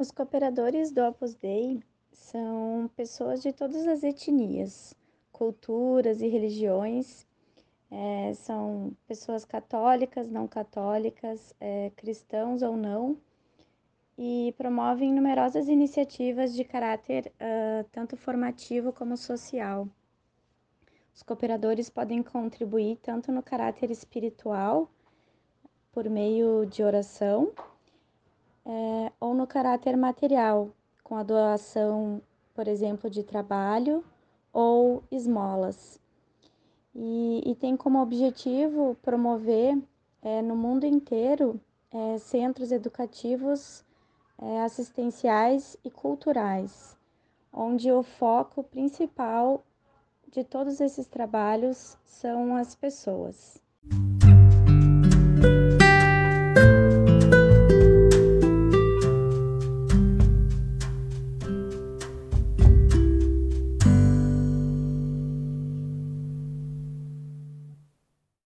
Os cooperadores do Opus Dei são pessoas de todas as etnias, culturas e religiões. É, são pessoas católicas, não católicas, é, cristãos ou não, e promovem numerosas iniciativas de caráter uh, tanto formativo como social. Os cooperadores podem contribuir tanto no caráter espiritual, por meio de oração, é, ou no caráter material, com a doação, por exemplo, de trabalho ou esmolas. E, e tem como objetivo promover é, no mundo inteiro é, centros educativos, é, assistenciais e culturais, onde o foco principal de todos esses trabalhos são as pessoas.